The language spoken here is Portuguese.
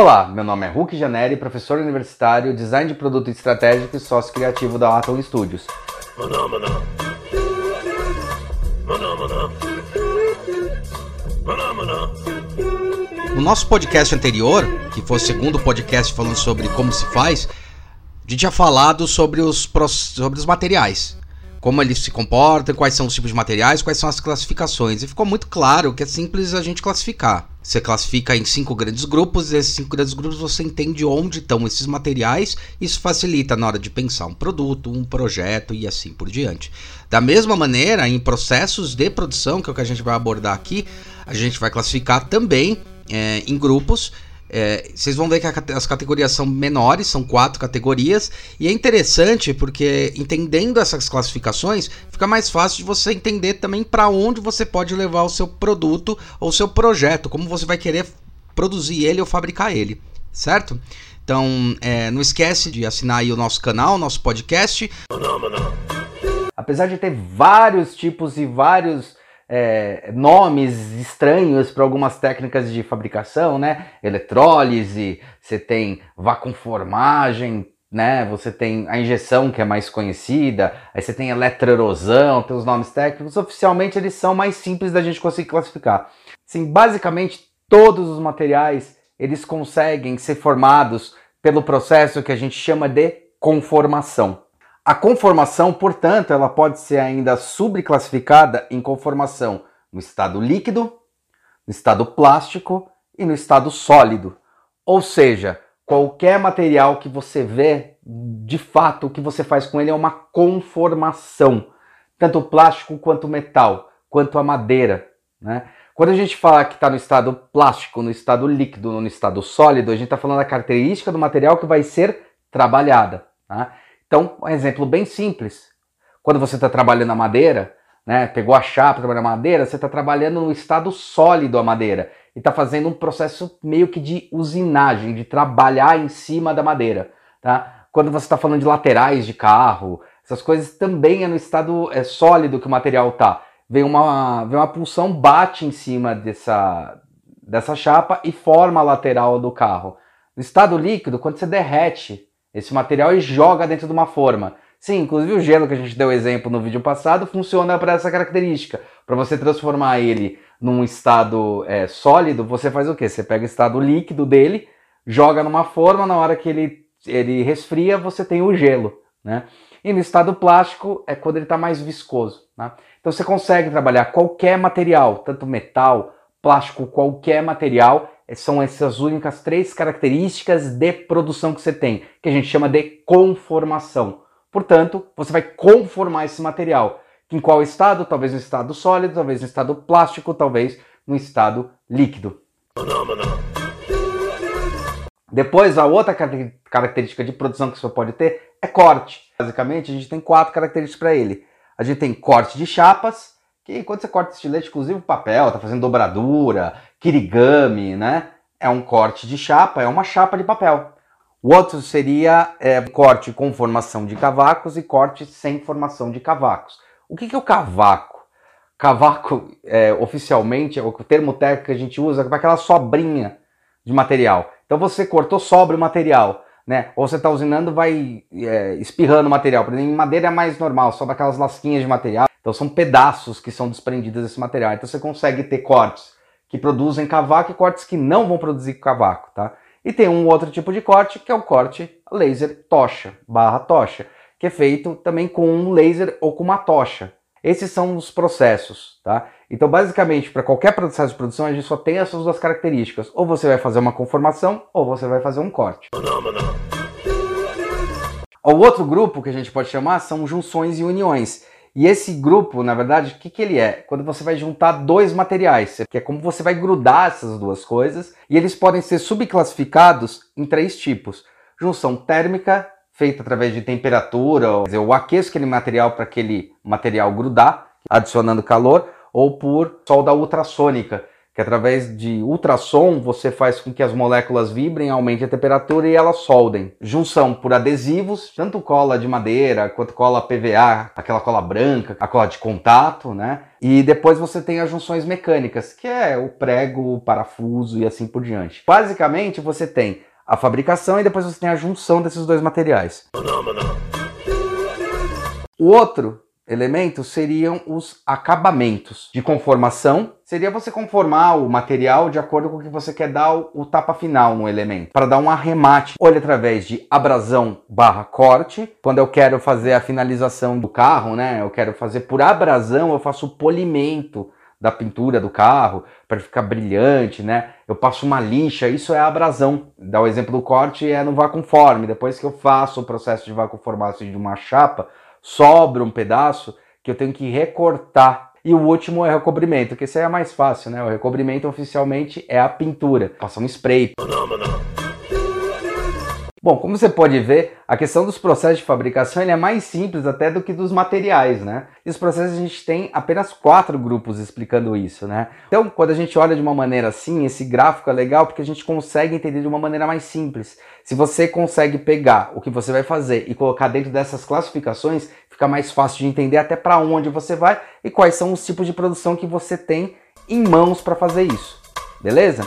Olá, meu nome é Hulk Janeri, professor universitário, design de produto estratégico e sócio criativo da Atom Studios. Maná. Maná, maná. No nosso podcast anterior, que foi o segundo podcast falando sobre como se faz, a gente tinha falado sobre os, sobre os materiais como eles se comportam, quais são os tipos de materiais, quais são as classificações. E ficou muito claro que é simples a gente classificar. Você classifica em cinco grandes grupos, e esses cinco grandes grupos você entende onde estão esses materiais, isso facilita na hora de pensar um produto, um projeto e assim por diante. Da mesma maneira, em processos de produção, que é o que a gente vai abordar aqui, a gente vai classificar também é, em grupos é, vocês vão ver que as categorias são menores, são quatro categorias, e é interessante porque entendendo essas classificações, fica mais fácil de você entender também para onde você pode levar o seu produto ou seu projeto, como você vai querer produzir ele ou fabricar ele, certo? Então, é, não esquece de assinar aí o nosso canal, o nosso podcast. Apesar de ter vários tipos e vários é, nomes estranhos para algumas técnicas de fabricação, né? Eletrólise, você tem vacuumformagem, né? Você tem a injeção que é mais conhecida, aí você tem eletroerosão, tem os nomes técnicos. Oficialmente eles são mais simples da gente conseguir classificar. Sim, basicamente todos os materiais eles conseguem ser formados pelo processo que a gente chama de conformação. A conformação, portanto, ela pode ser ainda subclassificada em conformação no estado líquido, no estado plástico e no estado sólido. Ou seja, qualquer material que você vê, de fato, o que você faz com ele é uma conformação, tanto plástico quanto metal, quanto a madeira. Né? Quando a gente fala que está no estado plástico, no estado líquido, no estado sólido, a gente está falando da característica do material que vai ser trabalhada. Tá? Então, um exemplo bem simples. Quando você está trabalhando a madeira, né, pegou a chapa, trabalhando a madeira, você está trabalhando no estado sólido a madeira e está fazendo um processo meio que de usinagem, de trabalhar em cima da madeira. Tá? Quando você está falando de laterais de carro, essas coisas também é no estado é, sólido que o material está. Vem uma, vem uma pulsão, bate em cima dessa, dessa chapa e forma a lateral do carro. No estado líquido, quando você derrete esse material e joga dentro de uma forma. Sim, inclusive o gelo que a gente deu exemplo no vídeo passado funciona para essa característica. Para você transformar ele num estado é, sólido, você faz o quê? Você pega o estado líquido dele, joga numa forma, na hora que ele, ele resfria, você tem o gelo. Né? E no estado plástico é quando ele está mais viscoso. Né? Então você consegue trabalhar qualquer material, tanto metal, plástico, qualquer material, são essas únicas três características de produção que você tem, que a gente chama de conformação. Portanto, você vai conformar esse material. Em qual estado? Talvez no estado sólido, talvez no estado plástico, talvez no estado líquido. Depois, a outra característica de produção que você pode ter é corte. Basicamente, a gente tem quatro características para ele. A gente tem corte de chapas, que quando você corta estilete, inclusive papel, tá fazendo dobradura, kirigami, né? É um corte de chapa, é uma chapa de papel. O outro seria é, corte com formação de cavacos e corte sem formação de cavacos. O que, que é o cavaco? Cavaco, é, oficialmente, é o termo técnico que a gente usa para aquela sobrinha de material. Então você cortou sobre o material, né? Ou você está usinando, vai é, espirrando material. Por exemplo, em madeira é mais normal, sobra aquelas lasquinhas de material. Então são pedaços que são desprendidos desse material. Então você consegue ter cortes que produzem cavaco e cortes que não vão produzir cavaco, tá? E tem um outro tipo de corte que é o corte laser tocha, barra tocha, que é feito também com um laser ou com uma tocha. Esses são os processos, tá? Então, basicamente, para qualquer processo de produção, a gente só tem essas duas características. Ou você vai fazer uma conformação, ou você vai fazer um corte. O outro grupo que a gente pode chamar são junções e uniões. E esse grupo, na verdade, o que, que ele é? Quando você vai juntar dois materiais, que é como você vai grudar essas duas coisas, e eles podem ser subclassificados em três tipos: junção térmica, feita através de temperatura, ou dizer, eu aqueço aquele material para aquele material grudar, adicionando calor, ou por solda ultrassônica, que através de ultrassom você faz com que as moléculas vibrem, aumente a temperatura e elas soldem. Junção por adesivos, tanto cola de madeira quanto cola PVA, aquela cola branca, a cola de contato, né? E depois você tem as junções mecânicas, que é o prego, o parafuso e assim por diante. Basicamente, você tem a fabricação e depois você tem a junção desses dois materiais. O outro elemento seriam os acabamentos de conformação. Seria você conformar o material de acordo com o que você quer dar o, o tapa final no elemento, para dar um arremate, ou através de abrasão barra corte. Quando eu quero fazer a finalização do carro, né? Eu quero fazer por abrasão, eu faço polimento da pintura do carro para ficar brilhante, né? Eu passo uma lixa, isso é abrasão. Dá o exemplo do corte é no vacuumforme. Depois que eu faço o processo de vacuumformação de uma chapa, sobra um pedaço que eu tenho que recortar. E o último é o recobrimento, que esse aí é mais fácil, né? O recobrimento oficialmente é a pintura. Passa um spray. Bom, como você pode ver, a questão dos processos de fabricação é mais simples até do que dos materiais, né? E os processos a gente tem apenas quatro grupos explicando isso, né? Então, quando a gente olha de uma maneira assim, esse gráfico é legal porque a gente consegue entender de uma maneira mais simples. Se você consegue pegar o que você vai fazer e colocar dentro dessas classificações, fica mais fácil de entender até para onde você vai e quais são os tipos de produção que você tem em mãos para fazer isso. Beleza?